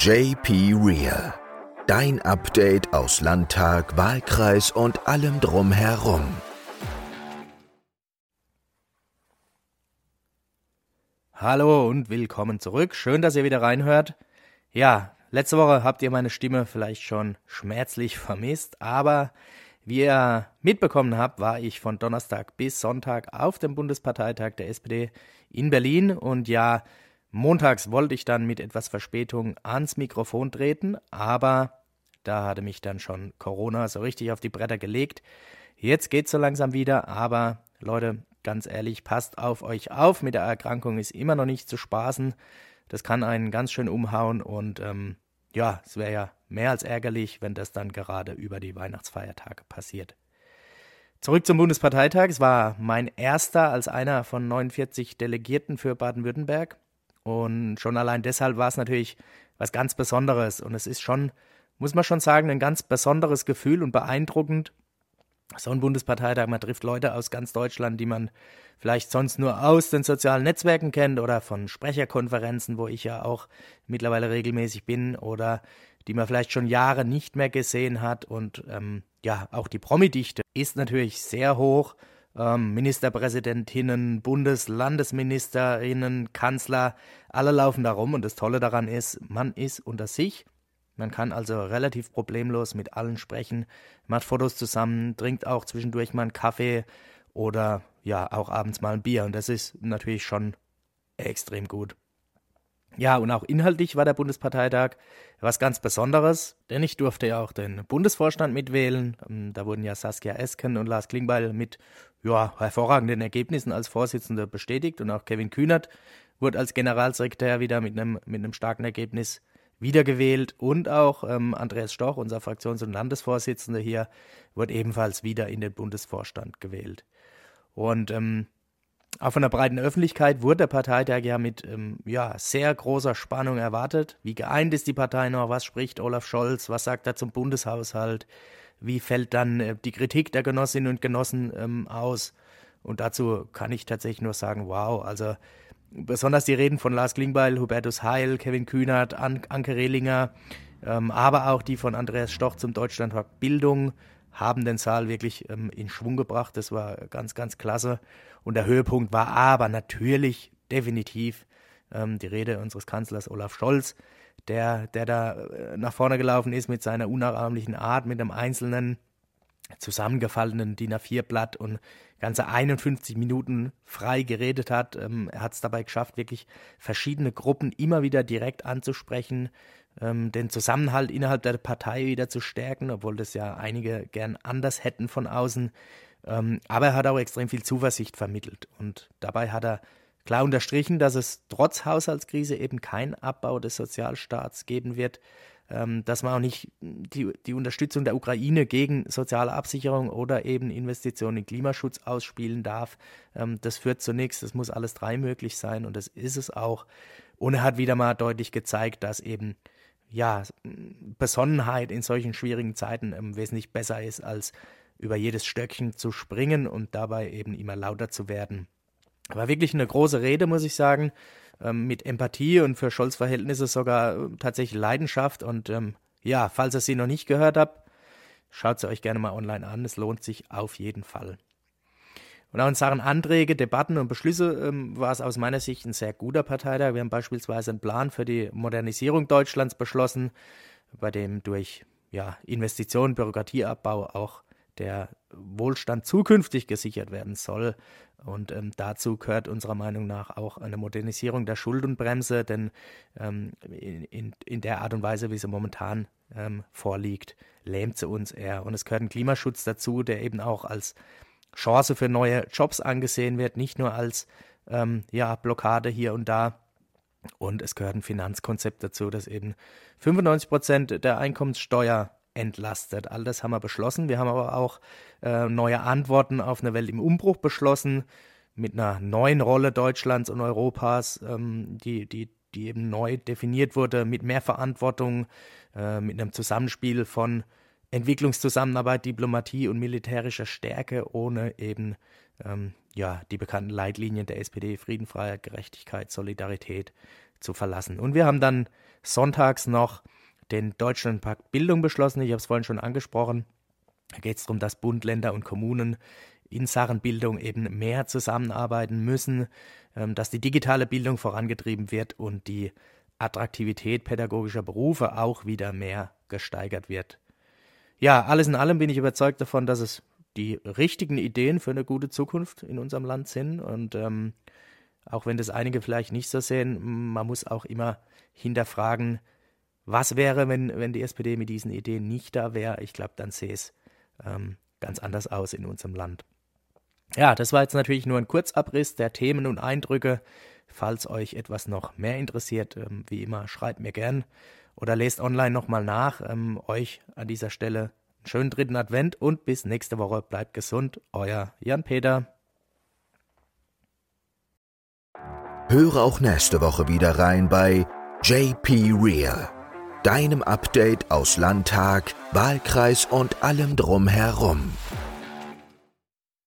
JP Real. Dein Update aus Landtag, Wahlkreis und allem drumherum. Hallo und willkommen zurück. Schön, dass ihr wieder reinhört. Ja, letzte Woche habt ihr meine Stimme vielleicht schon schmerzlich vermisst, aber wie ihr mitbekommen habt, war ich von Donnerstag bis Sonntag auf dem Bundesparteitag der SPD in Berlin und ja, montags wollte ich dann mit etwas Verspätung ans Mikrofon treten, aber da hatte mich dann schon Corona so richtig auf die Bretter gelegt. Jetzt geht's so langsam wieder, aber Leute, ganz ehrlich, passt auf euch auf. Mit der Erkrankung ist immer noch nicht zu spaßen. Das kann einen ganz schön umhauen und ähm, ja, es wäre ja mehr als ärgerlich, wenn das dann gerade über die Weihnachtsfeiertage passiert. Zurück zum Bundesparteitag. Es war mein erster als einer von 49 Delegierten für Baden-Württemberg. Und schon allein deshalb war es natürlich was ganz Besonderes. Und es ist schon, muss man schon sagen, ein ganz besonderes Gefühl und beeindruckend, so ein Bundesparteitag, man trifft Leute aus ganz Deutschland, die man vielleicht sonst nur aus den sozialen Netzwerken kennt oder von Sprecherkonferenzen, wo ich ja auch mittlerweile regelmäßig bin oder die man vielleicht schon Jahre nicht mehr gesehen hat. Und ähm, ja, auch die Promidichte ist natürlich sehr hoch. Ähm, Ministerpräsidentinnen, Bundes-, Landesministerinnen, Kanzler, alle laufen da rum. Und das Tolle daran ist, man ist unter sich man kann also relativ problemlos mit allen sprechen, macht Fotos zusammen, trinkt auch zwischendurch mal einen Kaffee oder ja, auch abends mal ein Bier. Und das ist natürlich schon extrem gut. Ja, und auch inhaltlich war der Bundesparteitag was ganz Besonderes, denn ich durfte ja auch den Bundesvorstand mitwählen. Ähm, da wurden ja Saskia Esken und Lars Klingbeil mit ja, hervorragenden Ergebnissen als Vorsitzende bestätigt und auch Kevin Kühnert wurde als Generalsekretär wieder mit einem, mit einem starken Ergebnis wiedergewählt und auch ähm, Andreas Stoch, unser Fraktions- und Landesvorsitzender hier, wird ebenfalls wieder in den Bundesvorstand gewählt. Und ähm, auch von der breiten Öffentlichkeit wurde der Parteitag ja mit ähm, ja, sehr großer Spannung erwartet. Wie geeint ist die Partei noch? Was spricht Olaf Scholz? Was sagt er zum Bundeshaushalt? Wie fällt dann äh, die Kritik der Genossinnen und Genossen ähm, aus? Und dazu kann ich tatsächlich nur sagen, wow, also besonders die Reden von Lars Klingbeil, Hubertus Heil, Kevin Kühnert, An Anke Rehlinger, ähm, aber auch die von Andreas Stoch zum Deutschlandtag Bildung haben den Saal wirklich ähm, in Schwung gebracht. Das war ganz, ganz klasse. Und der Höhepunkt war aber natürlich definitiv ähm, die Rede unseres Kanzlers Olaf Scholz, der, der da äh, nach vorne gelaufen ist mit seiner unnachahmlichen Art, mit einem einzelnen zusammengefallenen DIN A4-Blatt und ganze 51 Minuten frei geredet hat. Ähm, er hat es dabei geschafft, wirklich verschiedene Gruppen immer wieder direkt anzusprechen, ähm, den Zusammenhalt innerhalb der Partei wieder zu stärken, obwohl das ja einige gern anders hätten von außen. Ähm, aber er hat auch extrem viel Zuversicht vermittelt und dabei hat er klar unterstrichen, dass es trotz Haushaltskrise eben keinen Abbau des Sozialstaats geben wird, ähm, dass man auch nicht die, die Unterstützung der Ukraine gegen soziale Absicherung oder eben Investitionen in Klimaschutz ausspielen darf. Ähm, das führt zu nichts. Das muss alles drei möglich sein und das ist es auch. Und er hat wieder mal deutlich gezeigt, dass eben ja, Besonnenheit in solchen schwierigen Zeiten ähm, wesentlich besser ist, als über jedes Stöckchen zu springen und dabei eben immer lauter zu werden. War wirklich eine große Rede, muss ich sagen ähm, mit Empathie und für Scholz Verhältnisse sogar äh, tatsächlich Leidenschaft. Und ähm, ja, falls ihr sie noch nicht gehört habt, schaut sie euch gerne mal online an. Es lohnt sich auf jeden Fall. Und auch in Sachen Anträge, Debatten und Beschlüsse ähm, war es aus meiner Sicht ein sehr guter Parteitag. Wir haben beispielsweise einen Plan für die Modernisierung Deutschlands beschlossen, bei dem durch ja, Investitionen, Bürokratieabbau auch der Wohlstand zukünftig gesichert werden soll. Und ähm, dazu gehört unserer Meinung nach auch eine Modernisierung der Schuldenbremse, denn ähm, in, in, der Art und Weise, wie sie momentan ähm, vorliegt, lähmt sie uns eher. Und es gehört ein Klimaschutz dazu, der eben auch als Chance für neue Jobs angesehen wird, nicht nur als ähm, ja, Blockade hier und da. Und es gehört ein Finanzkonzept dazu, das eben 95 Prozent der Einkommenssteuer entlastet. All das haben wir beschlossen. Wir haben aber auch äh, neue Antworten auf eine Welt im Umbruch beschlossen, mit einer neuen Rolle Deutschlands und Europas, ähm, die, die, die eben neu definiert wurde, mit mehr Verantwortung, äh, mit einem Zusammenspiel von Entwicklungszusammenarbeit, Diplomatie und militärischer Stärke, ohne eben ähm, ja, die bekannten Leitlinien der SPD, Frieden, Freiheit, Gerechtigkeit, Solidarität zu verlassen. Und wir haben dann sonntags noch den Deutschlandpakt Bildung beschlossen. Ich habe es vorhin schon angesprochen. Da geht es darum, dass Bund, Länder und Kommunen in Sachen Bildung eben mehr zusammenarbeiten müssen, ähm, dass die digitale Bildung vorangetrieben wird und die Attraktivität pädagogischer Berufe auch wieder mehr gesteigert wird. Ja, alles in allem bin ich überzeugt davon, dass es die richtigen Ideen für eine gute Zukunft in unserem Land sind. Und ähm, auch wenn das einige vielleicht nicht so sehen, man muss auch immer hinterfragen, was wäre, wenn, wenn die SPD mit diesen Ideen nicht da wäre. Ich glaube, dann sähe es ähm, ganz anders aus in unserem Land. Ja, das war jetzt natürlich nur ein Kurzabriss der Themen und Eindrücke. Falls euch etwas noch mehr interessiert, ähm, wie immer, schreibt mir gern oder lest online nochmal nach. Ähm, euch an dieser Stelle einen schönen dritten Advent und bis nächste Woche. Bleibt gesund. Euer Jan-Peter. Höre auch nächste Woche wieder rein bei JP Real, deinem Update aus Landtag, Wahlkreis und allem drumherum.